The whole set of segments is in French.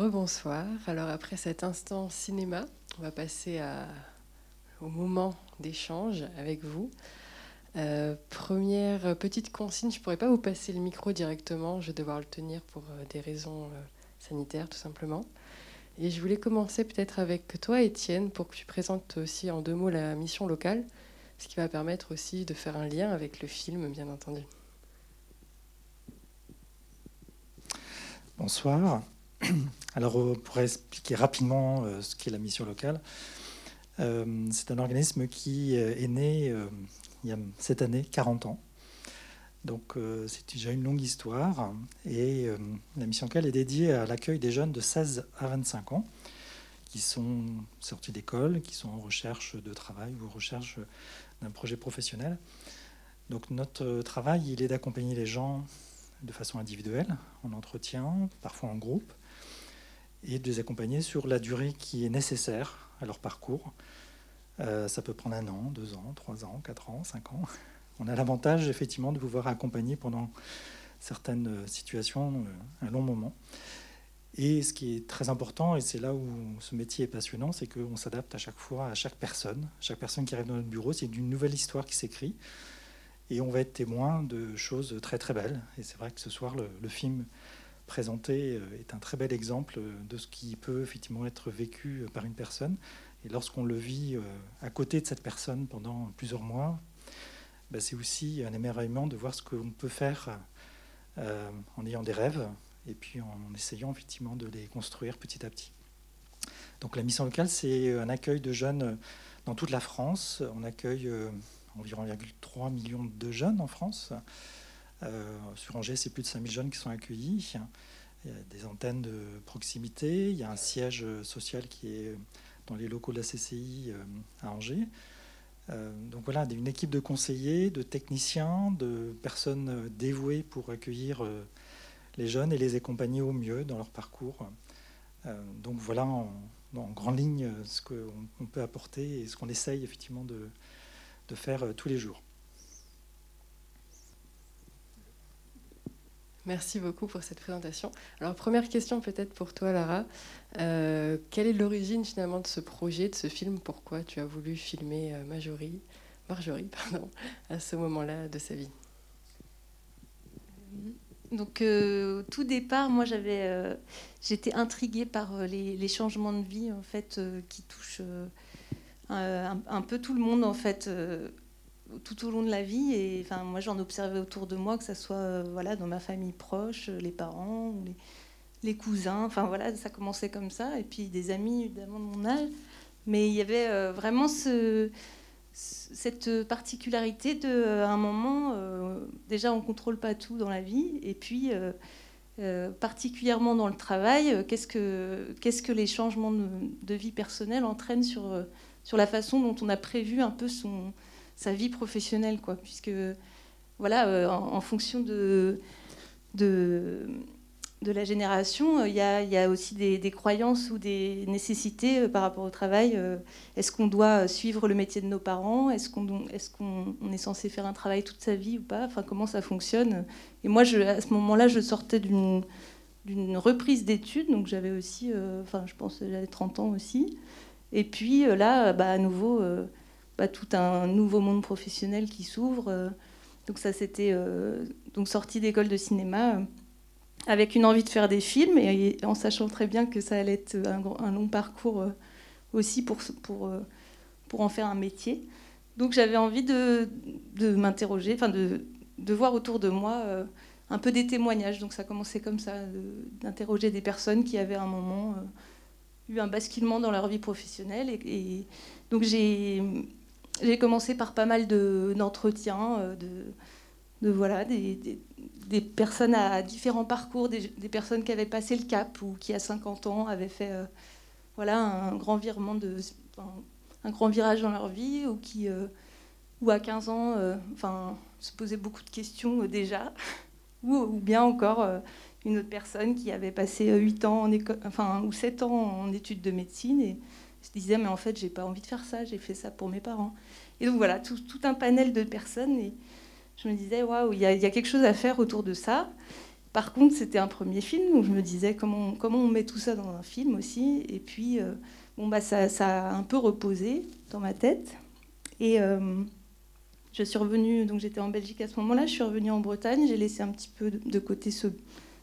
rebonsoir. Alors après cet instant cinéma, on va passer au moment d'échange avec vous. Euh, première petite consigne, je ne pourrais pas vous passer le micro directement, je vais devoir le tenir pour euh, des raisons euh, sanitaires tout simplement. Et je voulais commencer peut-être avec toi, Étienne, pour que tu présentes aussi en deux mots la mission locale, ce qui va permettre aussi de faire un lien avec le film, bien entendu. Bonsoir. Alors, pour expliquer rapidement ce qu'est la mission locale, c'est un organisme qui est né il y a cette année 40 ans. Donc euh, c'est déjà une longue histoire. Et euh, la mission locale est dédiée à l'accueil des jeunes de 16 à 25 ans qui sont sortis d'école, qui sont en recherche de travail ou en recherche d'un projet professionnel. Donc notre travail, il est d'accompagner les gens de façon individuelle, en entretien, parfois en groupe, et de les accompagner sur la durée qui est nécessaire à leur parcours euh, ça peut prendre un an, deux ans, trois ans, quatre ans, cinq ans. On a l'avantage effectivement de pouvoir accompagner pendant certaines situations euh, un long moment. Et ce qui est très important, et c'est là où ce métier est passionnant, c'est qu'on s'adapte à chaque fois à chaque personne. Chaque personne qui arrive dans notre bureau, c'est une nouvelle histoire qui s'écrit. Et on va être témoin de choses très très belles. Et c'est vrai que ce soir, le, film présenté est un très bel exemple de ce qui peut effectivement être vécu par une personne. Et lorsqu'on le vit euh, à côté de cette personne pendant plusieurs mois, bah, c'est aussi un émerveillement de voir ce qu'on peut faire euh, en ayant des rêves et puis en essayant effectivement de les construire petit à petit. Donc la mission locale, c'est un accueil de jeunes dans toute la France. On accueille euh, environ 1,3 million de jeunes en France. Sur Angers, c'est plus de 5000 jeunes qui sont accueillis. Il y a des antennes de proximité. Il y a un siège social qui est dans les locaux de la CCI euh, à Angers. Euh, donc voilà, une équipe de conseillers, de techniciens, de personnes euh, dévouées pour accueillir les jeunes et les accompagner au mieux dans leur parcours. donc voilà en, grande ligne ce qu'on peut apporter et ce qu'on essaye effectivement de faire tous les jours. Merci beaucoup pour cette présentation. Alors, première question peut-être pour toi, Lara. Euh, quelle est l'origine finalement de ce projet, de ce film? Pourquoi tu as voulu filmer euh, Marjorie, Marjorie pardon, à ce moment-là de sa vie? Donc, euh, tout départ, moi, j'avais, j'étais intriguée par les, changements de vie, en fait, qui touchent un, un, peu tout le monde, en fait, tout au long de la vie. Et enfin, moi, j'en observais autour de moi, que ce soit euh, voilà, dans ma famille proche, euh, les parents, les, cousins. Enfin, voilà, ça commençait comme ça. Et puis des amis, évidemment, de mon âge. Mais il y avait euh, vraiment ce, cette particularité de, un moment, déjà, on contrôle pas tout dans la vie. Et puis. particulièrement dans le travail, qu'est-ce que, qu'est-ce que les changements de, de, vie personnelle entraînent sur, sur la façon dont on a prévu un peu son, sa vie professionnelle, quoi, puisque voilà, euh, en, fonction de, de, la génération, il y, a, y a aussi des, croyances ou des nécessités euh, par rapport au travail. Euh, est-ce qu'on doit suivre le métier de nos parents Est-ce qu'on est, qu'on est censé faire un travail toute sa vie ou pas Enfin, comment ça fonctionne Et moi, je, à ce moment-là, je sortais d'une d'une reprise d'études, donc j'avais aussi, enfin, je pense, j'avais 30 ans aussi. Et puis là, bah, à nouveau tout un nouveau monde professionnel qui s'ouvre. Euh, donc ça, c'était euh, donc sortie d'école de cinéma euh, avec une envie de faire des films et en sachant très bien que ça allait être un, long parcours aussi pour, en faire un métier. Donc j'avais envie de, m'interroger, enfin de, de, voir autour de moi un peu des témoignages. Donc ça commençait comme ça, d'interroger des personnes qui avaient un moment eu un basculement dans leur vie professionnelle. et donc j'ai j'ai commencé par pas mal d'entretiens, euh, de, voilà, des, personnes à différents parcours, des, personnes qui avaient passé le cap ou qui à 50 ans avaient fait euh, voilà, un, grand virage dans leur vie ou qui euh, ou à 15 ans enfin, se posaient beaucoup de questions déjà ou, ou, bien encore une autre personne qui avait passé 8 ans en enfin, ou 7 ans en études de médecine et se disait mais en fait j'ai pas envie de faire ça, j'ai fait ça pour mes parents. Et donc voilà, tout, un panel de personnes. Et je me disais, waouh, il y, a quelque chose à faire autour de ça. par contre, c'était un premier film, donc je me disais comment, comment on met tout ça dans un film aussi? Et puis, bon, bah, ça, a un peu reposé dans ma tête. Et je suis revenue, donc j'étais en Belgique à ce moment-là, je suis revenue en Bretagne, j'ai laissé un petit peu de côté ce,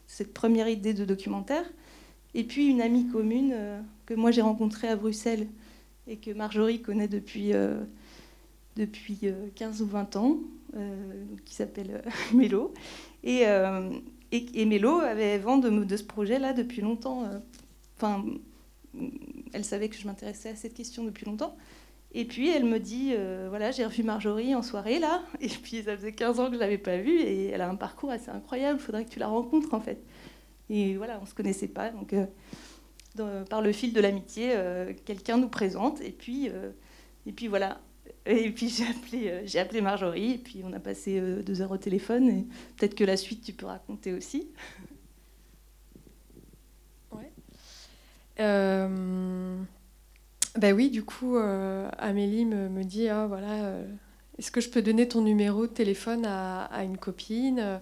cette première idée de documentaire. Et puis une amie commune euh, que moi j'ai rencontrée à Bruxelles et que Marjorie connaît depuis, euh, depuis 15 euh, ou 20 ans, qui s'appelle Mélo. Et, et, Mélo avait vent de, ce projet-là depuis longtemps. Enfin, elle savait que je m'intéressais à cette question depuis longtemps. Et puis elle me dit, voilà, j'ai revu Marjorie en soirée là, et puis ça faisait 15 ans que je ne l'avais pas vue, et elle a un parcours assez incroyable, il faudrait que tu la rencontres en fait. Et voilà, on ne se connaissait pas. Donc, euh, par le fil de l'amitié, euh, quelqu'un nous présente. Et puis, euh, et puis voilà. Et puis j'ai appelé, j'ai appelé Marjorie. Et puis on a passé deux heures au téléphone. Et peut-être que la suite, tu peux raconter aussi. Ouais. Ben oui, du coup, Amélie me, me dit ah, voilà, est-ce que je peux donner ton numéro de téléphone à, à une copine?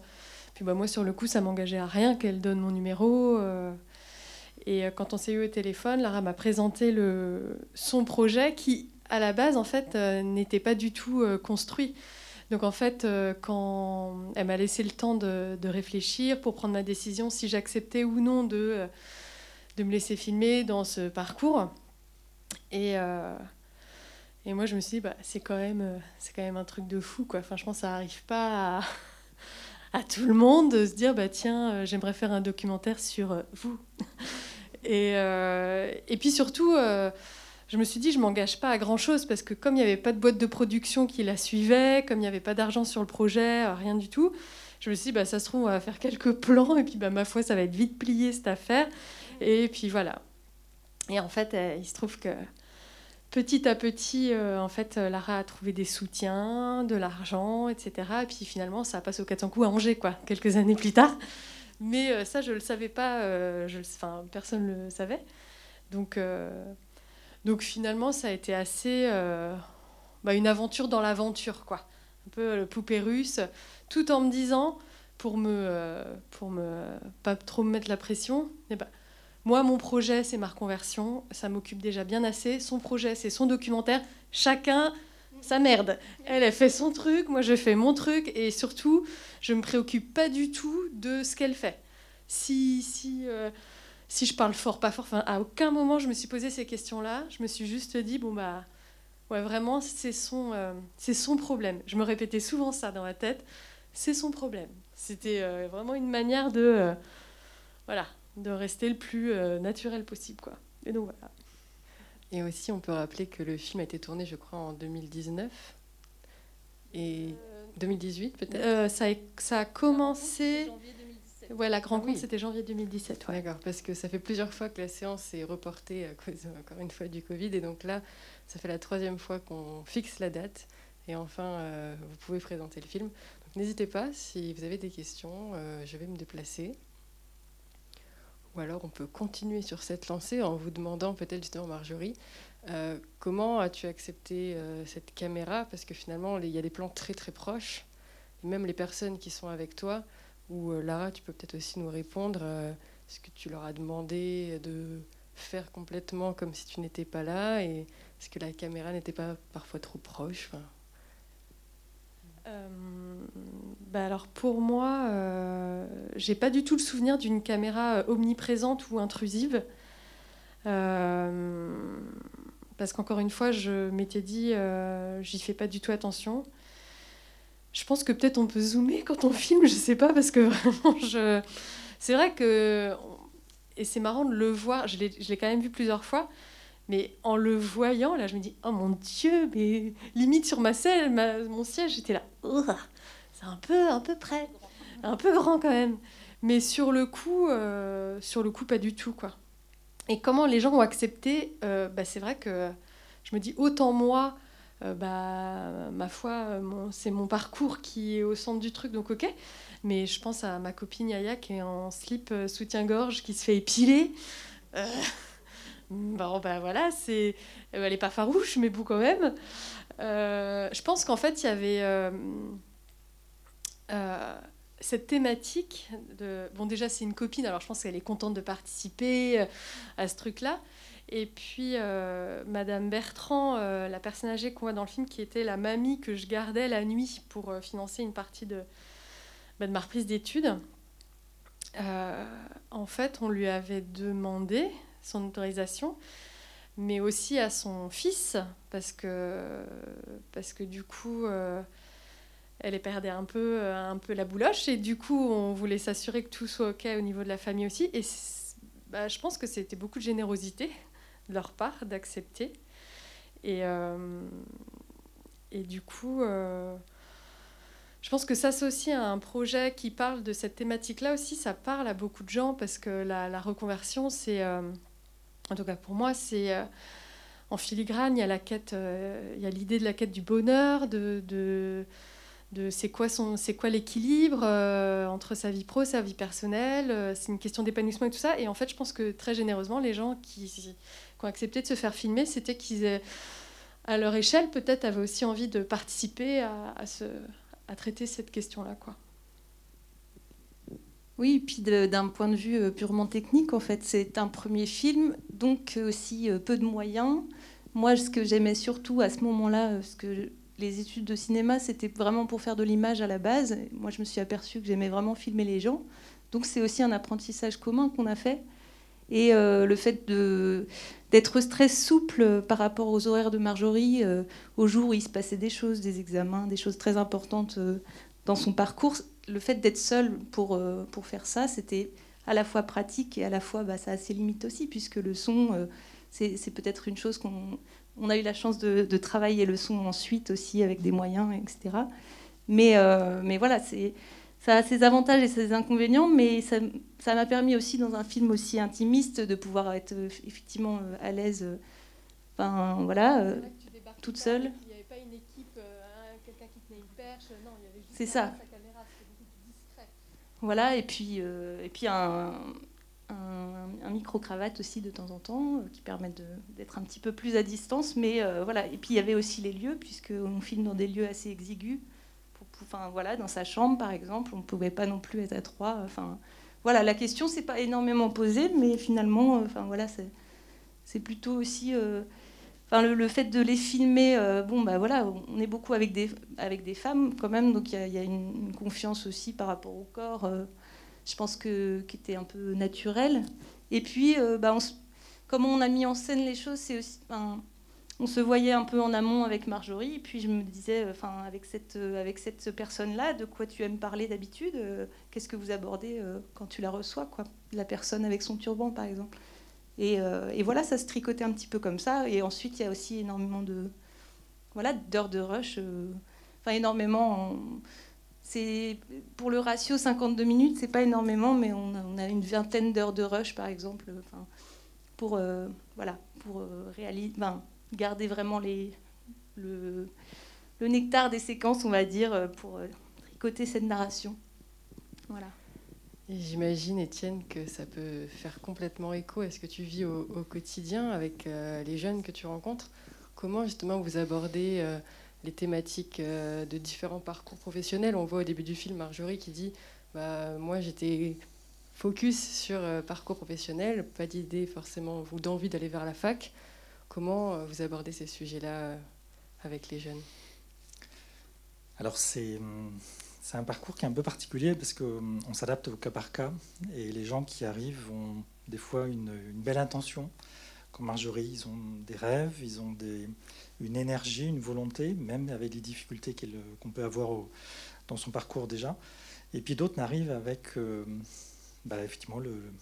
Puis bah, moi, sur le coup, ça m'engageait à rien qu'elle donne mon numéro. Euh. et euh, quand on s'est eu au téléphone, Lara m'a présenté le, son projet qui, à la base, en fait, euh, n'était pas du tout construit. Donc en fait, quand elle m'a laissé le temps de, réfléchir pour prendre ma décision si j'acceptais ou non de, de me laisser filmer dans ce parcours. Et, et moi, je me suis dit, bah, c'est quand, même, quand même un truc de fou. Quoi. Enfin, je pense ça n'arrive pas à à tout le monde de se dire bah tiens euh, j'aimerais faire un documentaire sur euh, vous et, euh, et puis surtout je me suis dit je m'engage pas à grand chose parce que comme il n'y avait pas de boîte de production qui la suivait comme il n'y avait pas d'argent sur le projet rien du tout je me suis dit bah ça se trouve on va faire quelques plans et puis bah ma foi ça va être vite plié cette affaire et puis voilà et en fait il se trouve que petit à petit, euh, en fait, euh, Lara a trouvé des soutiens, de l'argent, etc. Et puis finalement, ça passe au 400 coups à Angers, quoi, quelques années plus tard. Mais euh, ça, je ne le savais pas, enfin, personne ne le savait. Donc, donc finalement, ça a été assez bah, une aventure dans l'aventure, quoi. Un peu le poupée russe, tout en me disant, pour me, pour me pas trop me mettre la pression, ben, moi, mon projet, c'est ma reconversion. Ça m'occupe déjà bien assez. Son projet, c'est son documentaire. Chacun sa merde. Elle, fait son truc, moi, je fais mon truc. Et surtout, je ne me préoccupe pas du tout de ce qu'elle fait. Si, si, euh, si je parle fort, pas fort, enfin, à aucun moment, je me suis posé ces questions-là. Je me suis juste dit, bon, bah, ouais, vraiment, c'est son, euh, c'est son problème. Je me répétais souvent ça dans ma tête. C'est son problème. C'était euh, vraiment une manière de. voilà, de rester le plus euh, naturel possible. Quoi. Et donc voilà. Et aussi, on peut rappeler que le film a été tourné, je crois, en 2019 et 2018 euh, peut-être? Euh, ça a commencé. Ouais, la grande ah, c'était janvier 2017. Ouais. D'accord, parce que ça fait plusieurs fois que la séance est reportée à cause, encore une fois, du Covid. Et donc là, ça fait la troisième fois qu'on fixe la date. Et enfin, vous pouvez présenter le film. Donc n'hésitez pas, si vous avez des questions, je vais me déplacer. Ou alors on peut continuer sur cette lancée en vous demandant peut-être justement Marjorie, euh, comment as-tu accepté euh, cette caméra? Parce que finalement, il y a des plans très très proches. Et même les personnes qui sont avec toi, ou euh, Lara, tu peux peut-être aussi nous répondre, est-ce que tu leur as demandé de faire complètement comme si tu n'étais pas là Et est-ce que la caméra n'était pas parfois trop proche euh, bah alors pour moi, euh, j'ai pas du tout le souvenir d'une caméra euh, omniprésente ou intrusive. Euh, parce qu'encore une fois, je m'étais dit, j'y fais pas du tout attention. Je pense que peut-être on peut zoomer quand on filme, je sais pas, parce que vraiment, je... c'est vrai que. Et c'est marrant de le voir, je l'ai quand même vu plusieurs fois. Mais en le voyant, là, je me dis, oh mon Dieu, mais limite sur ma selle, mon siège, j'étais là, c'est un peu, un peu près, un peu grand quand même. Mais sur le coup, euh, sur le coup, pas du tout, quoi. Et comment les gens ont accepté, euh, bah, c'est vrai que je me dis, autant moi, euh, bah, ma foi, c'est mon parcours qui est au centre du truc, donc ok. Mais je pense à ma copine Yaya qui est en slip soutien-gorge, qui se fait épiler. Bon, ben voilà, c'est... elle n'est pas farouche, mais beau quand même. Euh, je pense qu'en fait, il y avait. Euh, euh, cette thématique de bon déjà c'est une copine alors je pense qu'elle est contente de participer euh, à ce truc là et puis euh, Madame Bertrand la personne âgée qu'on voit dans le film qui était la mamie que je gardais la nuit pour financer une partie de, de ma reprise d'études en fait on lui avait demandé son autorisation mais aussi à son fils parce que parce que du coup elle perdait un peu, euh, un peu la bouloche. Et du coup, on voulait s'assurer que tout soit OK au niveau de la famille aussi. Et bah, je pense que c'était beaucoup de générosité leur part d'accepter. Et, euh, et du coup, euh, je pense que s'associer à un projet qui parle de cette thématique-là aussi, ça parle à beaucoup de gens parce que la, reconversion, c'est, en tout cas pour moi, c'est en filigrane, il y a la quête, il y a l'idée de la quête du bonheur, de, de de c'est quoi, son, c'est quoi l'équilibre euh, entre sa vie pro, sa vie personnelle. Euh, c'est une question d'épanouissement et tout ça. Et en fait, je pense que très généreusement, les gens qui, qui ont accepté de se faire filmer, c'était qu'ils, à leur échelle, peut-être avaient aussi envie de participer à, à, traiter cette question-là. Quoi. Oui, puis d'un point de vue euh, purement technique, en fait, c'est un premier film, donc aussi peu de moyens. Moi, ce que j'aimais surtout à ce moment-là, ce que les études de cinéma, c'était vraiment pour faire de l'image à la base. Moi, je me suis aperçue que j'aimais vraiment filmer les gens. Donc, c'est aussi un apprentissage commun qu'on a fait. Et euh, le fait d'être très souple par rapport aux horaires de Marjorie, euh, au jour où il se passait des choses, des examens, des choses très importantes euh, dans son parcours, le fait d'être seul pour, pour faire ça, c'était à la fois pratique et à la fois, bah, ça a ses limites aussi, puisque le son, c'est peut-être une chose qu'on on a eu la chance de, travailler le son ensuite aussi avec des moyens, etc. Mais, mais voilà, ça a ses avantages et ses inconvénients, mais ça, m'a permis aussi dans un film aussi intimiste de pouvoir être euh, effectivement euh, à l'aise, enfin voilà, toute seule. Il n'y avait pas une équipe, quelqu'un qui tenait une perche, non, il y avait juste C'est ça. sa caméra, c'était beaucoup plus discret. Voilà, et puis, et puis un, un, micro-cravate aussi de temps en temps, euh, qui permettent d'être un petit peu plus à distance. Mais euh, voilà. Et puis il y avait aussi les lieux, puisqu'on filme dans des lieux assez exigus. Enfin, voilà, dans sa chambre, par exemple, on ne pouvait pas non plus être à trois. Voilà, la question s'est pas énormément posée, mais finalement, euh, enfin, voilà, c'est plutôt aussi. Enfin, le, fait de les filmer, bon, bah voilà, on est beaucoup avec des, femmes quand même, donc il y, a une, confiance aussi par rapport au corps je pense que qui était un peu naturel. Et puis, euh, bah, comme on a mis en scène les choses, c'est aussi, on se voyait un peu en amont avec Marjorie. Et puis je me disais, euh, enfin, avec cette, euh, avec cette personne-là, de quoi tu aimes parler d'habitude Qu'est-ce que vous abordez quand tu la reçois, quoi La personne avec son turban, par exemple. Et, voilà, ça se tricotait un petit peu comme ça. Et ensuite, il y a aussi énormément de, voilà, d'heures de rush. Enfin, énormément c'est pour le ratio 52 minutes, c'est pas énormément, mais on a, une vingtaine d'heures de rush, par exemple, pour euh, voilà, pour euh, réaliser, garder vraiment le, nectar des séquences, on va dire, euh, pour tricoter cette narration. Voilà. J'imagine, Étienne, que ça peut faire complètement écho à ce que tu vis au, quotidien avec les jeunes que tu rencontres. Comment justement vous abordez les thématiques euh, de différents parcours professionnels? On voit au début du film Marjorie qui dit bah, Moi, j'étais focus sur euh, parcours professionnel, pas d'idée forcément ou d'envie d'aller vers la fac. Comment euh, vous abordez ces sujets-là avec les jeunes? Alors, c'est. C'est un parcours qui est un peu particulier parce qu'on s'adapte au cas par cas et les gens qui arrivent ont des fois une, belle intention. Comme Marjorie, ils ont des rêves, ils ont une énergie, une volonté, même avec les difficultés qu'on peut avoir dans son parcours déjà. Et puis d'autres n'arrivent avec euh, bah, effectivement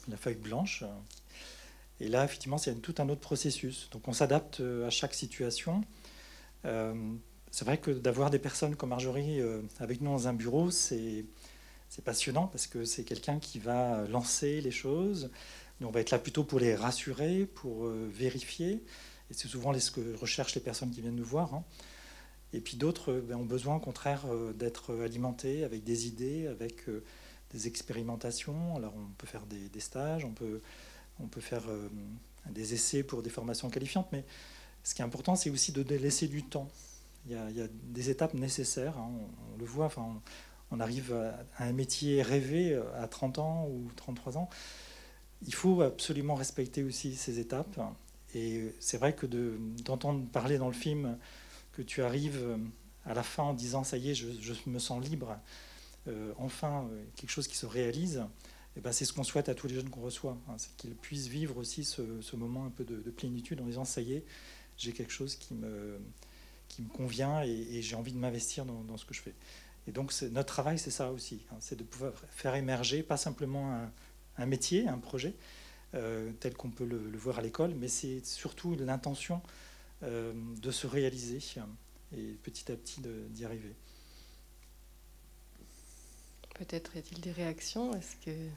la feuille blanche. Et là, effectivement, c'est tout un autre processus. Donc on s'adapte euh, à chaque situation. Euh, c'est vrai que d'avoir des personnes comme Marjorie avec nous dans un bureau, c'est passionnant parce que c'est quelqu'un qui va lancer les choses. Nous, on va être là plutôt pour les rassurer, pour vérifier. Et c'est souvent ce que recherchent les personnes qui viennent nous voir. Hein. Et puis d'autres euh, ben, ont besoin, au contraire, euh, d'être alimentés avec des idées, avec euh, des expérimentations. Alors on peut faire des, stages, on peut, on peut faire des essais pour des formations qualifiantes, mais ce qui est important, c'est aussi de laisser du temps. Il y, a, des étapes nécessaires, hein. on, le voit, enfin, on arrive à un métier rêvé à 30 ans ou 33 ans. Il faut absolument respecter aussi ces étapes. Et c'est vrai que d'entendre parler dans le film que tu arrives à la fin en disant ça y est, je, me sens libre, euh, enfin quelque chose qui se réalise, eh ben c'est ce qu'on souhaite à tous les jeunes qu'on reçoit, hein, c'est qu'ils puissent vivre aussi ce, moment un peu de, plénitude en disant ça y est, j'ai quelque chose qui me, convient et, j'ai envie de m'investir dans, ce que je fais. Et donc notre travail, c'est ça aussi, hein, c'est de pouvoir faire émerger pas simplement un, métier, un projet, euh, tel qu'on peut le, voir à l'école, mais c'est surtout l'intention euh, de se réaliser et petit à petit d'y arriver. Peut-être y a-t-il des réactions à ce qu'ils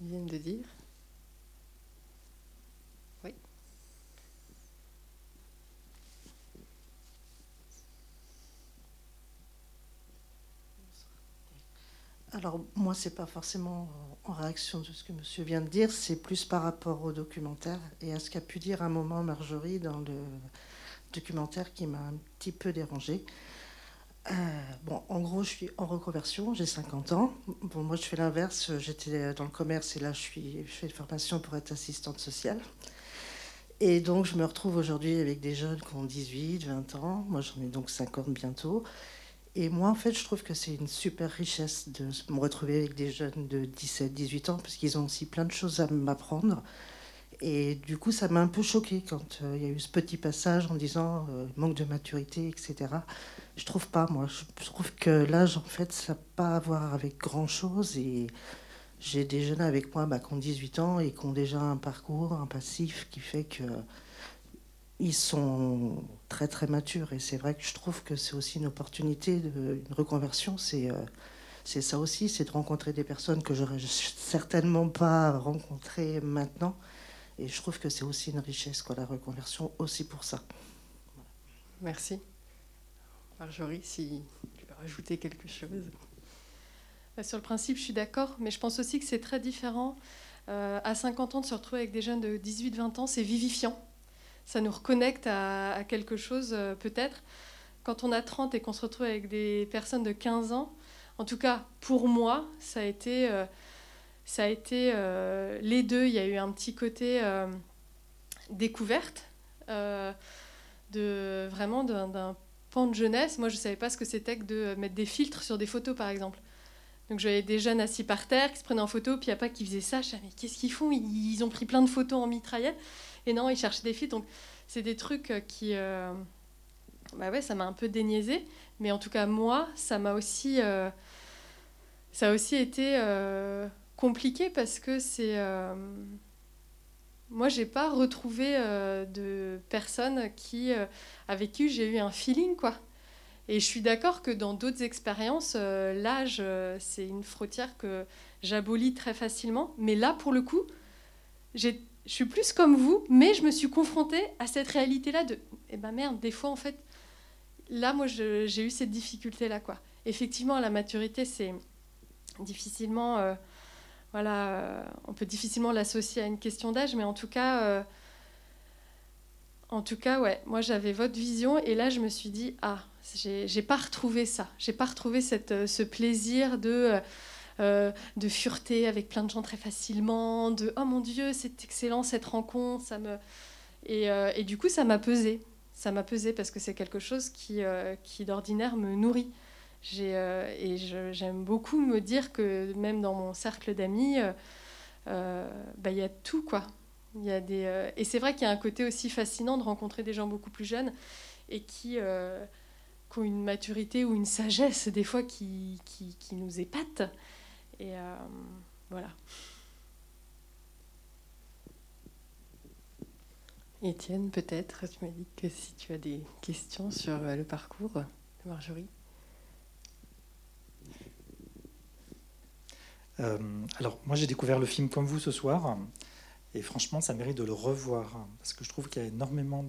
viennent de dire? Oui. Alors moi, c'est pas forcément en réaction de ce que Monsieur vient de dire, c'est plus par rapport au documentaire et à ce qu'a pu dire un moment Marjorie dans le documentaire qui m'a un petit peu dérangée. Euh, bon, en gros, je suis en reconversion, j'ai 50 ans. Bon, moi, je fais l'inverse. J'étais dans le commerce et là, je, suis, je fais une formation pour être assistante sociale. Et donc, je me retrouve aujourd'hui avec des jeunes qui ont 18, 20 ans. Moi, j'en ai donc 50 bientôt. Et moi, en fait, je trouve que c'est une super richesse de me retrouver avec des jeunes de 17, 18 ans parce qu'ils ont aussi plein de choses à m'apprendre. Et du coup, ça m'a un peu choqué quand euh, il y a eu ce petit passage en disant euh, manque de maturité, etc. Je trouve pas, moi. Je trouve que l'âge, en fait, ça n'a pas à voir avec grand-chose. Et j'ai des jeunes avec moi bah, qui ont 18 ans et qui ont déjà un parcours, un passif qui fait que ils sont très très matures. Et c'est vrai que je trouve que c'est aussi une opportunité, de, une reconversion. C'est euh, c'est ça aussi, c'est de rencontrer des personnes que j'aurais certainement pas rencontrées maintenant et je trouve que c'est aussi une richesse, quoi, la reconversion, aussi pour ça. Merci. Marjorie, si tu veux rajouter quelque chose. Bah, sur le principe, je suis d'accord, mais je pense aussi que c'est très différent. Euh, à 50 ans, de se retrouver avec des jeunes de 18-20 ans, c'est vivifiant. Ça nous reconnecte à, quelque chose, euh, peut-être. Quand on a 30 et qu'on se retrouve avec des personnes de 15 ans, en tout cas, pour moi, ça a été... Euh, ça a été euh, les deux. Il y a eu un petit côté euh, découverte, euh, de, vraiment d'un pan de jeunesse. Moi, je ne savais pas ce que c'était que de mettre des filtres sur des photos, par exemple. Donc, j'avais des jeunes assis par terre qui se prenaient en photo, puis il n'y a pas qui faisaient ça. Je disais, mais qu'est-ce qu'ils font? Ils, ont pris plein de photos en mitraillette. Et non, ils cherchaient des filtres. Donc, c'est des trucs qui. bah ouais, ça m'a un peu déniaisé. Mais en tout cas, moi, ça m'a aussi. ça a aussi été compliqué parce que c'est. Euh, moi, j'ai pas retrouvé euh, de personnes qui, euh, avec qui j'ai eu un feeling, quoi. Et je suis d'accord que dans d'autres expériences, l'âge, c'est une frontière que j'abolis très facilement. Mais là, pour le coup, je suis plus comme vous, mais je me suis confrontée à cette réalité-là de, eh ben merde, des fois, en fait, là, moi, j'ai eu cette difficulté-là, quoi. Effectivement, la maturité, c'est difficilement voilà, euh, on peut difficilement l'associer à une question d'âge, mais en tout cas, euh, en tout cas, moi j'avais votre vision et là je me suis dit ah, j'ai pas retrouvé ça, j'ai pas retrouvé euh, ce plaisir de de fureter avec plein de gens très facilement, de oh mon dieu c'est excellent cette rencontre, ça me et, du coup ça m'a pesé, ça m'a pesé parce que c'est quelque chose qui d'ordinaire me nourrit. Euh, et j'aime beaucoup me dire que même dans mon cercle d'amis, euh, euh, bah, il y a tout quoi. Y a des, et c'est vrai qu'il y a un côté aussi fascinant de rencontrer des gens beaucoup plus jeunes et qui, qui ont une maturité ou une sagesse des fois qui, qui, qui nous épate. Et voilà. Étienne, peut-être, tu m'as dit que si tu as des questions sur le parcours de Marjorie. Euh, alors, moi, j'ai découvert le film comme vous ce soir, et franchement, ça mérite de le revoir, parce que je trouve qu'il y a énormément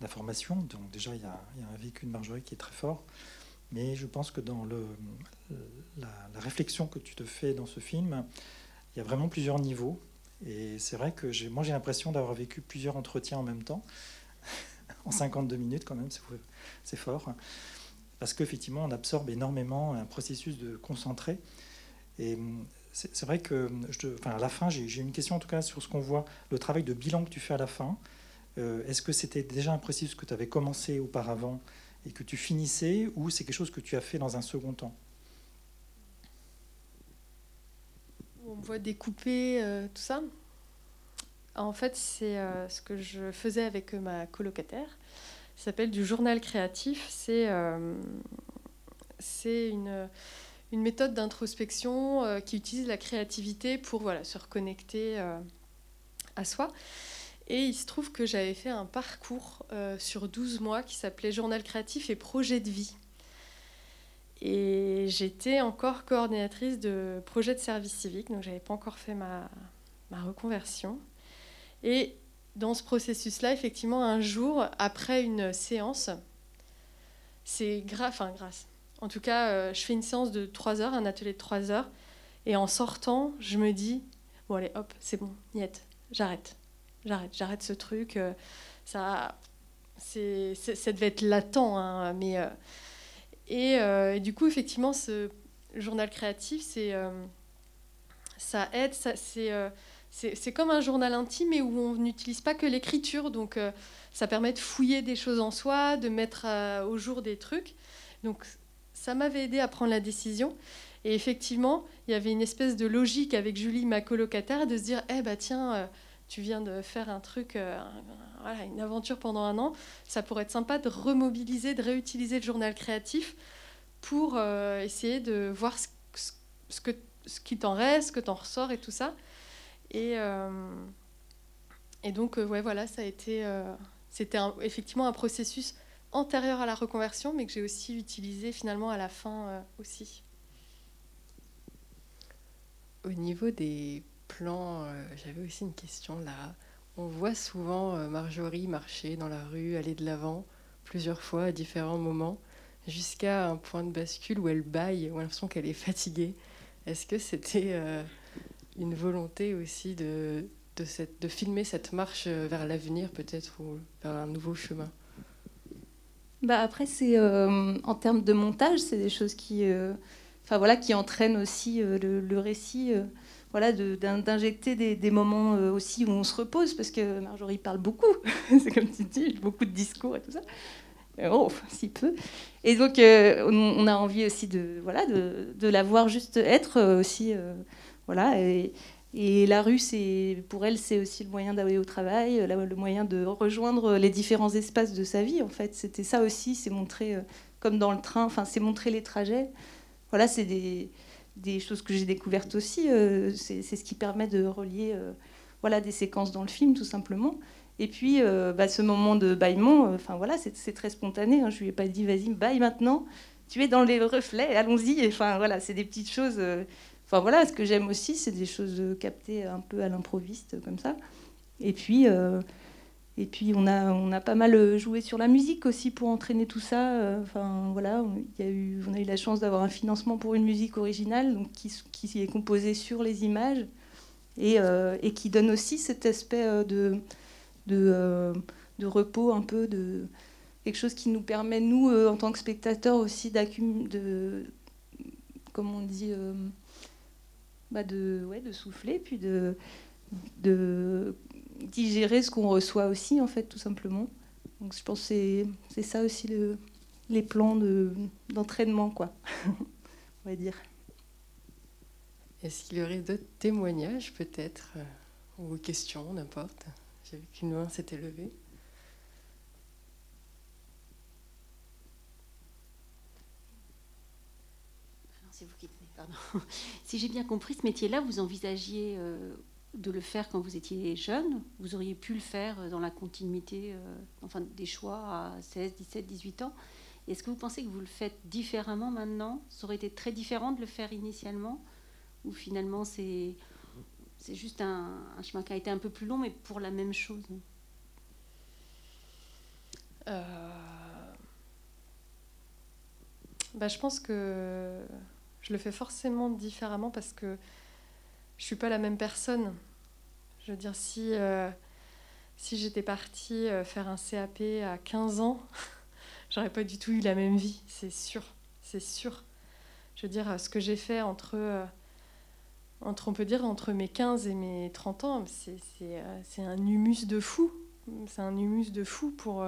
d'informations. Donc, déjà, il y, a, un véhicule de Marjorie qui est très fort, mais je pense que dans le, la, réflexion que tu te fais dans ce film, il y a vraiment plusieurs niveaux. Et c'est vrai que moi, j'ai l'impression d'avoir vécu plusieurs entretiens en même temps, en 52 minutes quand même, c'est fort. parce qu'effectivement, on absorbe énormément un processus de concentré. Et hum, c'est vrai que, je enfin, à la fin, j'ai une question en tout cas sur ce qu'on voit, le travail de bilan que tu fais à la fin. Euh, est-ce que c'était déjà un processus que tu avais commencé auparavant et que tu finissais, ou c'est quelque chose que tu as fait dans un second temps? On voit découper euh, tout ça. En fait, c'est euh, ce que je faisais avec ma colocataire. Ça s'appelle du journal créatif. C'est c'est une, une, méthode d'introspection qui utilise la créativité pour voilà, se reconnecter à soi. Et il se trouve que j'avais fait un parcours euh, sur 12 mois qui s'appelait Journal créatif et projet de vie. Et j'étais encore coordinatrice de projet de service civique, donc je n'avais pas encore fait ma, ma, reconversion. Et dans ce processus-là, effectivement, un jour, après une séance, c'est grave, enfin grâce. En tout cas, euh, je fais une séance de 3 heures, un atelier de 3 heures, et en sortant, je me dis, bon allez, hop, c'est bon, niette, j'arrête j'arrête, j'arrête ce truc. Euh, ça, c'est, ça devait être latent, hein, mais euh, et, du coup, effectivement, ce journal créatif, c'est ça aide, ça, c'est c'est comme un journal intime et où on n'utilise pas que l'écriture. Donc, ça permet de fouiller des choses en soi, de mettre au jour des trucs. Donc, ça m'avait aidé à prendre la décision. Et effectivement, il y avait une espèce de logique avec Julie, ma colocataire, de se dire Eh bah tiens, tu viens de faire un truc, euh, une aventure pendant un an, ça pourrait être sympa de remobiliser, de réutiliser le journal créatif pour euh, essayer de voir ce, que, ce qui t'en reste, ce que t'en ressort et tout ça. Et, euh, et donc, ouais, voilà, ça a été. C'était effectivement un processus antérieur à la reconversion, mais que j'ai aussi utilisé finalement à la fin aussi. Au niveau des plan, euh, j'avais aussi une question là. On voit souvent euh, Marjorie marcher dans la rue, aller de l'avant plusieurs fois à différents moments, jusqu'à un point de bascule où elle baille, où on a l'impression qu'elle est fatiguée. Est-ce que c'était euh, une volonté aussi de, cette, de filmer cette marche vers l'avenir peut-être ou vers un nouveau chemin? Bah après, c'est en termes de montage, c'est des choses qui, enfin voilà, qui entraînent aussi le, le, récit voilà, d'injecter des, moments euh, aussi où on se repose, parce que Marjorie parle beaucoup, c'est comme tu dis, beaucoup de discours et tout ça. Oh, si peu. Et donc, euh, on, a envie aussi de, voilà, de, la voir juste être euh, aussi. voilà. Et, la rue, pour elle, c'est aussi le moyen d'aller au travail, le moyen de rejoindre les différents espaces de sa vie. En fait, c'était ça aussi, c'est montrer, comme dans le train, enfin, c'est montrer les trajets. Voilà, c'est des choses que j'ai découvertes aussi. Euh, c'est ce qui permet de relier euh, voilà, des séquences dans le film, tout simplement. Et puis, euh, bah, ce moment de bâillement, enfin voilà, c'est très spontané. Hein. Je lui ai pas dit, vas-y, baille maintenant. Tu es dans les reflets, allons-y. Enfin voilà, c'est des petites choses. Enfin voilà, ce que j'aime aussi, c'est des choses captées un peu à l'improviste comme ça. Et puis, et puis on a, on a pas mal euh, joué sur la musique aussi pour entraîner tout ça. Euh, enfin voilà, on, y a eu, on a eu la chance d'avoir un financement pour une musique originale donc qui, est composée sur les images et, euh, qui donne aussi cet aspect de, de, repos un peu, de quelque chose qui nous permet, nous, en tant que spectateurs aussi, d'accumuler, de, comme on dit, bah de, ouais, de souffler, puis de, de digérer ce qu'on reçoit aussi, en fait, tout simplement. Donc je pense que c'est ça aussi le, les plans d'entraînement, quoi, on va dire. Est-ce qu'il y aurait d'autres témoignages, peut-être, euh, ou questions, n'importe? J'ai vu qu'une main s'était levée. C'est vous qui Si j'ai bien compris, ce métier-là, vous envisagiez euh, de le faire quand vous étiez jeune? Vous auriez pu le faire dans la continuité euh, enfin, des choix à 16, 17, 18 ans. Est-ce que vous pensez que vous le faites différemment maintenant? Ça aurait été très différent de le faire initialement? Ou finalement c'est, c'est juste un, chemin qui a été un peu plus long, mais pour la même chose? Euh, bah, Je pense que je le fais forcément différemment parce que je suis pas la même personne. Je veux dire, si, euh, si j'étais partie euh, faire un CAP à 15 ans, j'aurais pas du tout eu la même vie, c'est sûr, c'est sûr. Je veux dire, ce que j'ai fait entre, entre, on peut dire, entre mes 15 et mes 30 ans, c'est un humus de fou. C'est un humus de fou pour,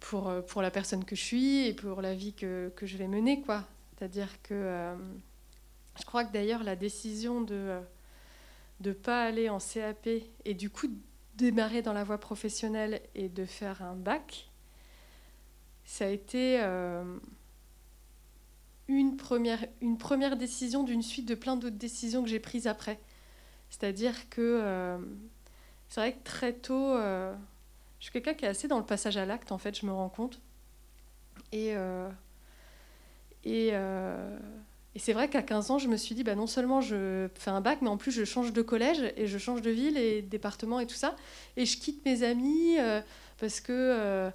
pour, pour la personne que je suis et pour la vie que, que je vais mener, quoi. C'est-à-dire que je crois que d'ailleurs la décision de ne pas aller en CAP et du coup démarrer dans la voie professionnelle et de faire un bac, ça a été euh, une, première, décision d'une suite de plein d'autres décisions que j'ai prises après. C'est-à-dire que euh, c'est vrai que très tôt, euh, je suis quelqu'un qui est assez dans le passage à l'acte, en fait, je me rends compte. Et, et, et c'est vrai qu'à 15 ans, je me suis dit, bah, non seulement je fais un bac, mais en plus je change de collège et je change de ville et de département et tout ça. Et je quitte mes amis euh, parce que, euh,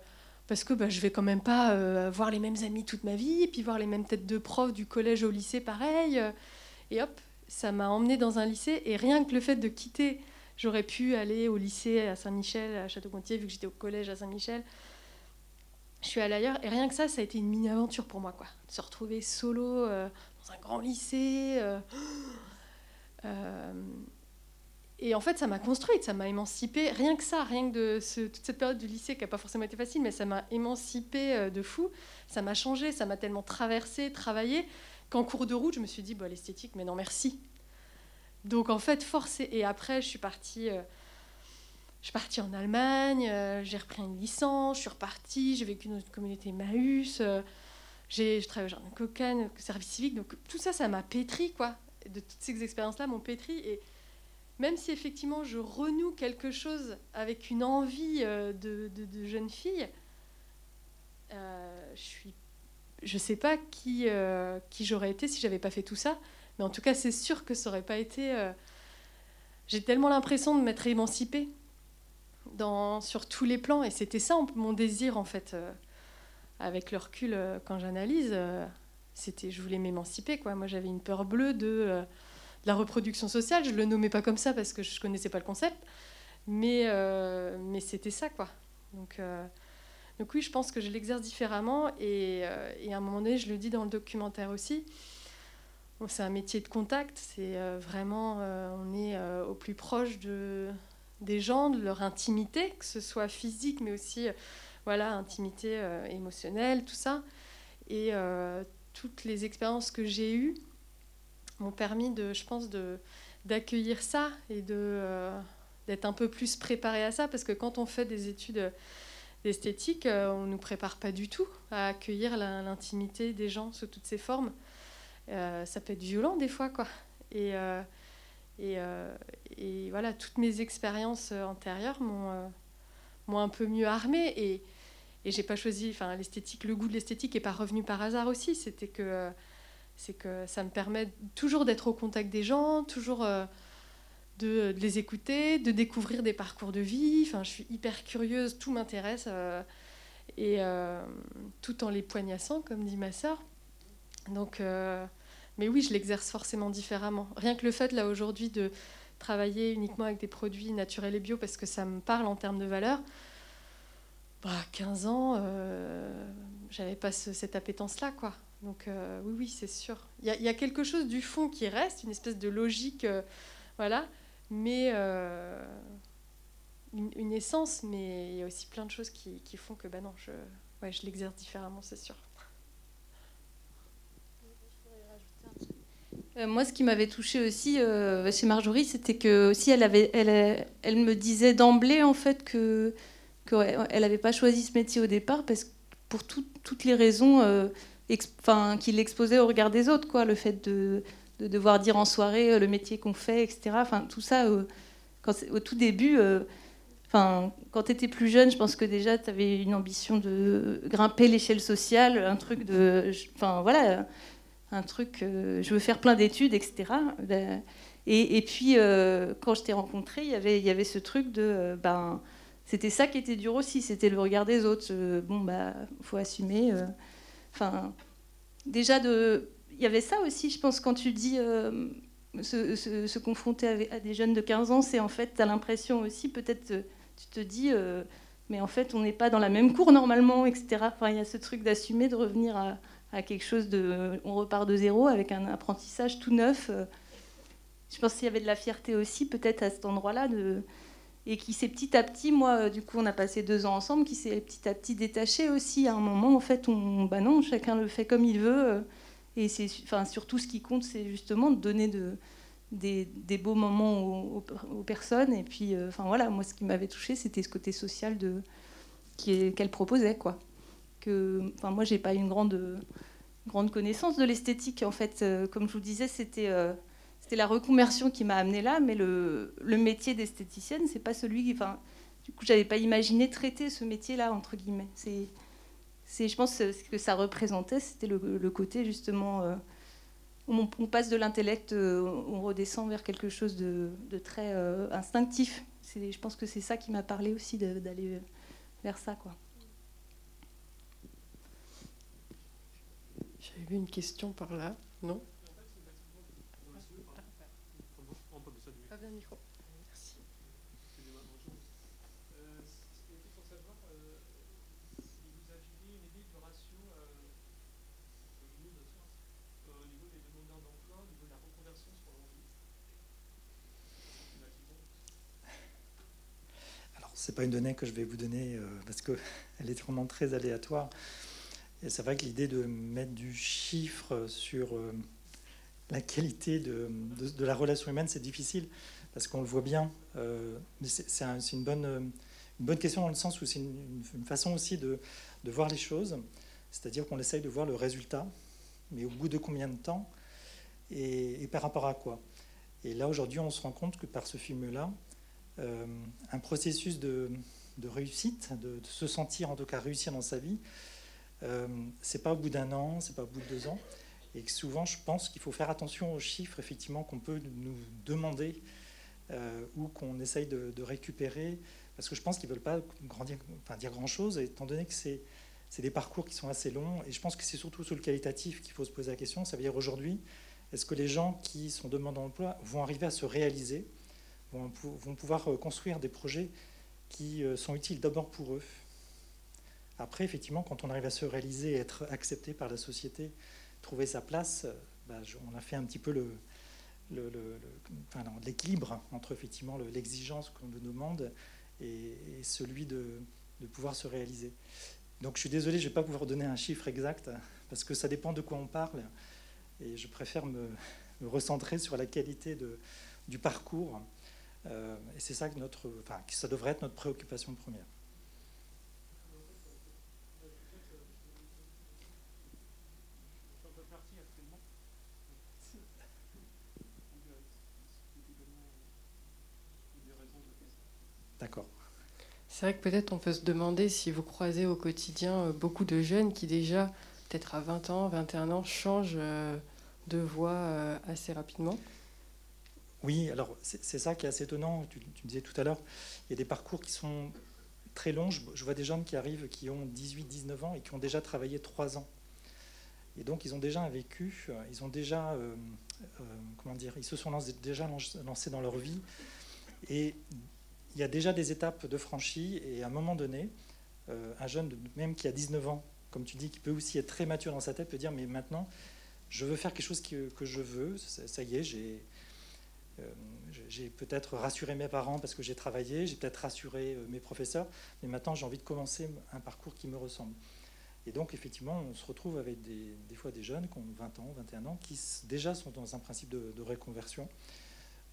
parce que bah, je vais quand même pas euh, voir les mêmes amis toute ma vie, et puis voir les mêmes têtes de profs du collège au lycée pareil. Et hop, ça m'a emmené dans un lycée. Et rien que le fait de quitter, j'aurais pu aller au lycée à Saint-Michel, à Château-Gontier, vu que j'étais au collège à Saint-Michel je suis allée ailleurs et rien que ça, ça a été une mini-aventure pour moi, quoi. De se retrouver solo dans un grand lycée. Euh, euh, et en fait, ça m'a construite, ça m'a émancipée. Rien que ça, rien que toute cette période du lycée qui n'a pas forcément été facile, mais ça m'a émancipée euh, de fou. Ça m'a changé, ça m'a tellement traversé, travaillé, qu'en cours de route, je me suis dit, bah, l'esthétique, mais non, merci. Donc en fait, forcé. Et après, je suis partie. Je suis partie en Allemagne, j'ai repris une licence, je suis repartie, j'ai vécu dans une communauté Maüs, j'ai, je travaille au jardin Cocagne, service civique, donc tout ça, ça m'a pétri, quoi. De toutes ces expériences-là m'ont pétri. Et même si effectivement je renoue quelque chose avec une envie euh, de, jeune fille, euh, je suis, je sais pas qui, euh, j'aurais été si j'avais pas fait tout ça. Mais en tout cas, c'est sûr que ça aurait pas été. Euh, j'ai tellement l'impression de m'être émancipée sur tous les plans, et c'était ça mon désir en fait avec le recul, euh, quand j'analyse, euh, c'était, je voulais m'émanciper. Quoi. Moi, j'avais une peur bleue de, euh, la reproduction sociale. Je ne le nommais pas comme ça parce que je ne connaissais pas le concept, mais, mais c'était ça. Quoi. Donc, donc oui, je pense que je l'exerce différemment. Et, et, à un moment donné, je le dis dans le documentaire aussi, c'est un métier de contact. C'est vraiment, on est au plus proche de, des gens, de leur intimité, que ce soit physique, mais aussi voilà, intimité euh, émotionnelle, tout ça. Et euh, toutes les expériences que j'ai eues m'ont permis, de, je pense, de, d'accueillir ça et de, euh, d'être un peu plus préparé à ça, parce que quand on fait des études d'esthétique, on ne nous prépare pas du tout à accueillir l'intimité des gens sous toutes ces formes. ça peut être violent des fois, quoi. Et, et, et, voilà, toutes mes expériences antérieures m'ont m'ont un peu mieux armée. Et, et j'ai pas choisi enfin l'esthétique le goût de l'esthétique est pas revenu par hasard aussi. C'était que c'est que ça me permet toujours d'être au contact des gens toujours euh, de, les écouter de découvrir des parcours de vie. Enfin je suis hyper curieuse tout m'intéresse euh, et euh, tout en les poignassant comme dit ma sœur. Donc mais oui je l'exerce forcément différemment rien que le fait là aujourd'hui de travailler uniquement avec des produits naturels et bio parce que ça me parle en termes de valeur. Bah, 15 ans, euh, j'avais pas cette appétence-là, quoi. Donc euh, oui, oui, c'est sûr. Il y, a quelque chose du fond qui reste, une espèce de logique, euh, voilà, mais euh, une, essence, mais il y a aussi plein de choses qui, font que, bah non, je l'exerce différemment, c'est sûr. Moi, ce qui m'avait touché aussi euh, chez Marjorie, c'était que aussi elle me disait d'emblée en fait que qu'elle n'avait pas choisi ce métier au départ parce pour toutes les raisons, euh, enfin, qu'il exposait au regard des autres, quoi, le fait de, de devoir dire en soirée le métier qu'on fait, etc. Enfin, tout ça, quand, au tout début. Enfin, quand tu étais plus jeune, je pense que déjà tu avais une ambition de grimper l'échelle sociale, un truc de. Enfin, voilà un truc, euh, je veux faire plein d'études, etc. Et, puis, euh, quand je t'ai rencontré, y il y avait ce truc de. Euh, ben, c'était ça qui était dur aussi, c'était le regard des autres. bon, bah, faut assumer. Enfin, déjà, de, il y avait ça aussi, je pense, quand tu dis se, confronter à des jeunes de 15 ans, c'est en fait, tu as l'impression aussi, peut-être, tu te dis mais en fait, on n'est pas dans la même cour normalement, etc. Enfin, il y a ce truc d'assumer, de revenir à, à, quelque chose de. On repart de zéro avec un apprentissage tout neuf. Je pense qu'il y avait de la fierté aussi, peut-être à cet endroit-là, de, et qui s'est petit à petit, moi, du coup, on a passé deux ans ensemble, qui s'est petit à petit détaché aussi. À un moment, en fait, on, bah non, chacun le fait comme il veut. Et c'est, enfin, surtout, ce qui compte, c'est justement de donner de, des, des beaux moments aux, aux, personnes. Et puis, euh, enfin voilà, moi, ce qui m'avait touché, c'était ce côté social de, qu'elle proposait, quoi. Que, enfin, moi, j'ai pas une grande, grande connaissance de l'esthétique. En fait, euh, comme je vous disais, c'était euh, c'était la reconversion qui m'a amené là, mais le, le métier d'esthéticienne, c'est pas celui qui, enfin, du coup, j'avais pas imaginé traiter ce métier-là entre guillemets. C'est c'est, je pense, ce que ça représentait, c'était le, côté justement, euh, on, on, passe de l'intellect, on redescend vers quelque chose de, de très instinctif. Je pense que c'est ça qui m'a parlé aussi d'aller vers ça, quoi. J'avais vu une question par là, non Pas bien le micro. Merci. c'est pas une donnée que je vais vous donner euh, parce qu'elle est vraiment très aléatoire. Et c'est vrai que l'idée de mettre du chiffre sur euh, la qualité de, de, la relation humaine, c'est difficile parce qu'on le voit bien. Euh, c'est un, une, bonne, une bonne question dans le sens où c'est une, façon aussi de, de voir les choses. C'est-à-dire qu'on essaye de voir le résultat, mais au bout de combien de temps et, par rapport à quoi. Et là, aujourd'hui, on se rend compte que par ce film-là, euh, un processus de, de réussite, de, de, se sentir en tout cas réussir dans sa vie, euh, c'est pas au bout d'un an, c'est pas au bout de deux ans, et que souvent je pense qu'il faut faire attention aux chiffres effectivement qu'on peut nous demander euh, ou qu'on essaye de, récupérer, parce que je pense qu'ils veulent pas grandir, dire grand chose, étant donné que c'est c'est des parcours qui sont assez longs, et je pense que c'est surtout sur le qualitatif qu'il faut se poser la question. Ça veut dire aujourd'hui, est-ce que les gens qui sont demandeurs d'emploi vont arriver à se réaliser vont, vont pouvoir euh, construire des projets qui sont utiles d'abord pour eux. Après, effectivement, quand on arrive à se réaliser, être accepté par la société, trouver sa place, euh, bah, on a fait un petit peu l'équilibre entre effectivement l'exigence qu'on nous demande et, et celui de, pouvoir se réaliser. Donc je suis désolé, je ne vais pas pouvoir donner un chiffre exact parce que ça dépend de quoi on parle et je préfère me, recentrer sur la qualité du parcours euh, et c'est ça que notre, enfin, ça devrait être notre préoccupation première. C'est vrai que peut-être on peut se demander si vous croisez au quotidien euh, beaucoup de jeunes qui déjà, peut-être à 20 ans, 21 ans, changent euh, de voie assez rapidement. Oui, alors c'est ça qui est assez étonnant. Tu, tu disais tout à l'heure, il y a des parcours qui sont très longs. Je, vois des jeunes qui arrivent qui ont 18-19 ans et qui ont déjà travaillé 3 ans. Et donc ils ont déjà un vécu, ils ont déjà, euh, euh, comment dire, ils se sont déjà lancés dans leur vie. Et il y a déjà des étapes de franchie. Et à un moment donné, euh, un jeune, même qui a 19 ans, comme tu dis, qui peut aussi être très mature dans sa tête, peut dire, mais maintenant, je veux faire quelque chose que, je veux. Ça, y est, j'ai euh, j'ai peut-être rassuré mes parents parce que j'ai travaillé, j'ai peut-être rassuré euh, mes professeurs, mais maintenant j'ai envie de commencer un parcours qui me ressemble. Et donc, effectivement, on se retrouve avec des, fois des jeunes qui ont 20 ans, 21 ans, qui déjà sont dans un principe de, de reconversion.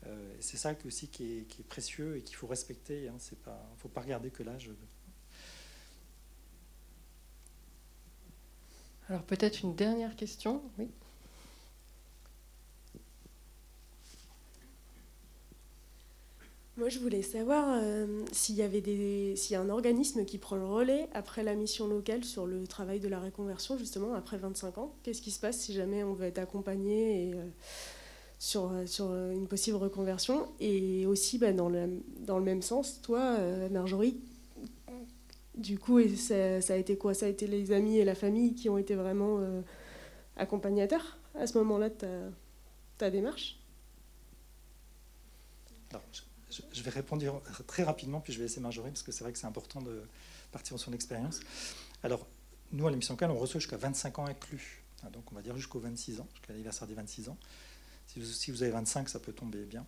Euh, c'est ça aussi qui est, qui est, précieux et qu'il faut respecter. Il hein, ne faut pas regarder que l'âge. Alors, peut-être une dernière question? Oui. Moi, je voulais savoir euh, s'il y avait des, s'il y a un organisme qui prend le relais après la mission locale sur le travail de la réconversion, justement, après 25 ans. Qu'est-ce qui se passe si jamais on veut être accompagné et, euh, sur, sur une possible reconversion Et aussi, bah, dans, le, même sens, toi, euh, Marjorie, du coup, ça, a été quoi? Ça a été les amis et la famille qui ont été vraiment euh, accompagnateurs? À ce moment-là de ta, démarche? Je, vais répondre très rapidement, puis je vais laisser Marjorie, parce que c'est vrai que c'est important de partir de son expérience. Alors, nous, à l'émission locale, on reçoit jusqu'à 25 ans inclus. Hein, donc, on va dire jusqu'aux 26 ans, jusqu'à l'anniversaire des 26 ans. Si vous, avez 25, ça peut tomber bien.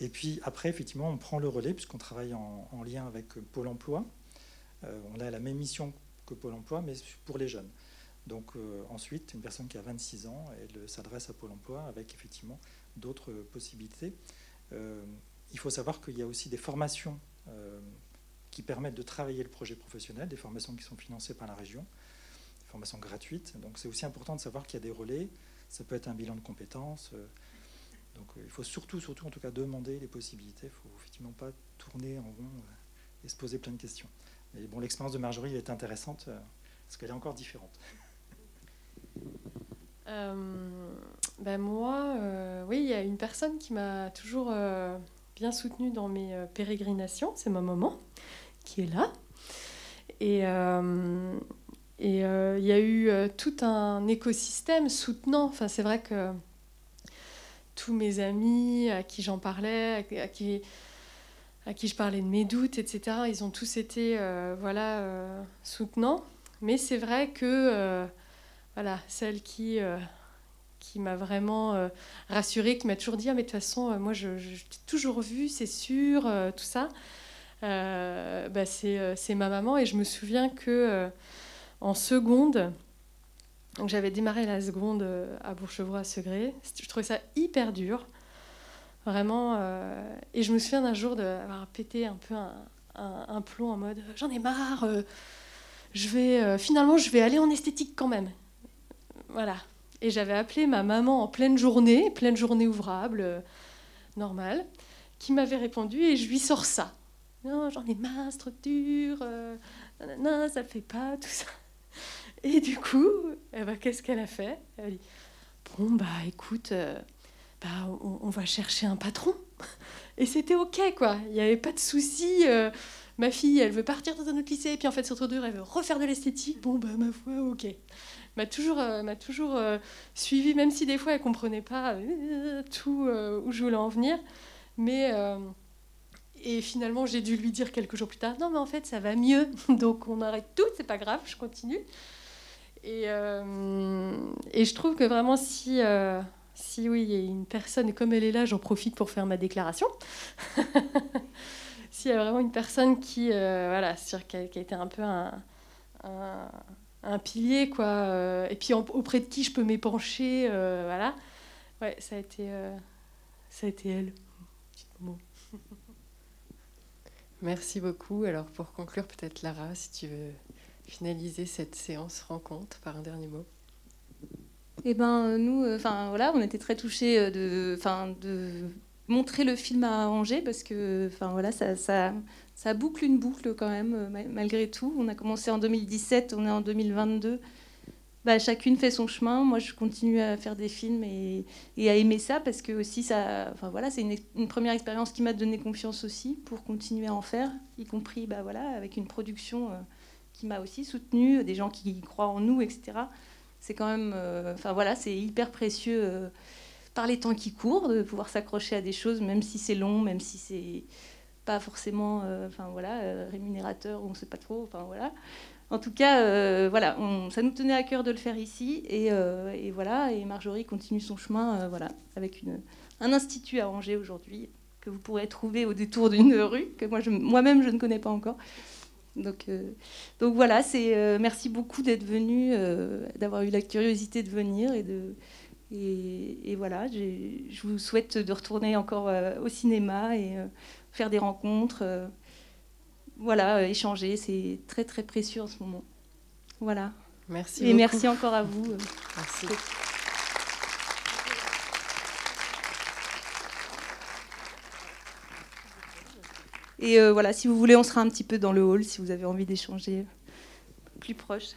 Et puis après, effectivement, on prend le relais, puisqu'on travaille en, lien avec Pôle emploi. Euh, on a la même mission que Pôle emploi, mais pour les jeunes. Donc euh, ensuite, une personne qui a 26 ans, elle s'adresse à Pôle emploi avec effectivement d'autres possibilités. Euh, il faut savoir qu'il y a aussi des formations qui permettent de travailler le projet professionnel, des formations qui sont financées par la région, des formations gratuites. Donc c'est aussi important de savoir qu'il y a des relais. Ça peut être un bilan de compétences. Donc il faut surtout, surtout en tout cas demander les possibilités. Il ne faut effectivement pas tourner en rond et se poser plein de questions. Mais bon, l'expérience de Marjorie est intéressante parce qu'elle est encore différente. Euh, ben moi, euh, oui, il y a une personne qui m'a toujours euh, bien soutenue dans mes pérégrinations, c'est ma maman, qui est là. Et et il y a eu tout un écosystème soutenant. Enfin, c'est vrai que tous mes amis à qui j'en parlais, à qui, à qui je parlais de mes doutes, etc., ils ont tous été voilà, soutenants. Mais c'est vrai que voilà, celle qui, euh, qui m'a vraiment euh, rassurée, qui m'a toujours dit ah, mais de toute façon, euh, moi je, t'ai toujours vu, c'est sûr, tout ça. Bah, c'est ma maman et je me souviens que en seconde, donc j'avais démarré la seconde à Bourchevoix à Segré, je trouvais ça hyper dur, vraiment. et je me souviens d'un jour d'avoir pété un peu un, plomb en mode j'en ai marre, je vais finalement je vais aller en esthétique quand même. Voilà. Et j'avais appelé ma maman en pleine journée, pleine journée ouvrable, euh, normale, qui m'avait répondu et je lui sors ça. Non, j'en ai marre, structure, euh, non, ça fait pas, tout ça. Et du coup, eh ben, qu'est-ce qu'elle a fait? Elle a dit Bon, bah écoute, euh, bah, on, va chercher un patron. Et c'était OK, quoi. Il n'y avait pas de souci. ma fille, elle veut partir dans un autre lycée, et puis en fait, sur deux, elle veut refaire de l'esthétique. Bon, bah ma foi, OK m'a toujours, euh, m'a toujours euh, suivi, même si des fois elle comprenait pas euh, tout où je voulais en venir. Mais et finalement, j'ai dû lui dire quelques jours plus tard, non mais en fait ça va mieux, donc on arrête tout, c'est pas grave, je continue. Et, et je trouve que vraiment si si oui, il y a une personne, comme elle est là, j'en profite pour faire ma déclaration. S'il y a vraiment une personne qui, voilà, sur, qui, a, été un peu un, un pilier, quoi. Euh, et puis auprès de qui je peux m'épancher, euh, voilà. Ouais, ça a été, euh, ça a été elle. Merci beaucoup. Alors pour conclure, peut-être Lara, si tu veux finaliser cette séance rencontre par un dernier mot? Eh ben nous, enfin voilà, on était très touchés de, enfin de montrer le film à Angers parce que, enfin voilà, ça, ça boucle une boucle quand même, euh, malgré tout. On a commencé en 2017, on est en 2022. Bah, chacune fait son chemin. Moi, je continue à faire des films et, à aimer ça parce que aussi ça, enfin voilà, c'est une, première expérience qui m'a donné confiance aussi pour continuer à en faire, y compris bah voilà avec une production euh, m'a aussi soutenue, des gens qui croient en nous, etc. C'est quand même, euh, enfin voilà, c'est hyper précieux par les temps qui courent de pouvoir s'accrocher à des choses, même si c'est long, même si c'est pas forcément euh, enfin, voilà, euh, rémunérateur, on ne sait pas trop. Enfin, voilà. En tout cas, euh, voilà, ça nous tenait à cœur de le faire ici. Et, et voilà, et Marjorie continue son chemin voilà, avec une, un institut à Angers aujourd'hui que vous pourrez trouver au détour d'une rue que moi, moi-même je ne connais pas encore. Donc, donc voilà, c'est merci beaucoup d'être venu, d'avoir eu la curiosité de venir et de et, et voilà, je vous souhaite de retourner encore au cinéma et faire des rencontres, euh, voilà, euh, échanger. C'est très très précieux en ce moment. Voilà. Merci. Et merci encore à vous. Euh. Merci. Et voilà, si vous voulez, on sera un petit peu dans le hall si vous avez envie d'échanger plus proche.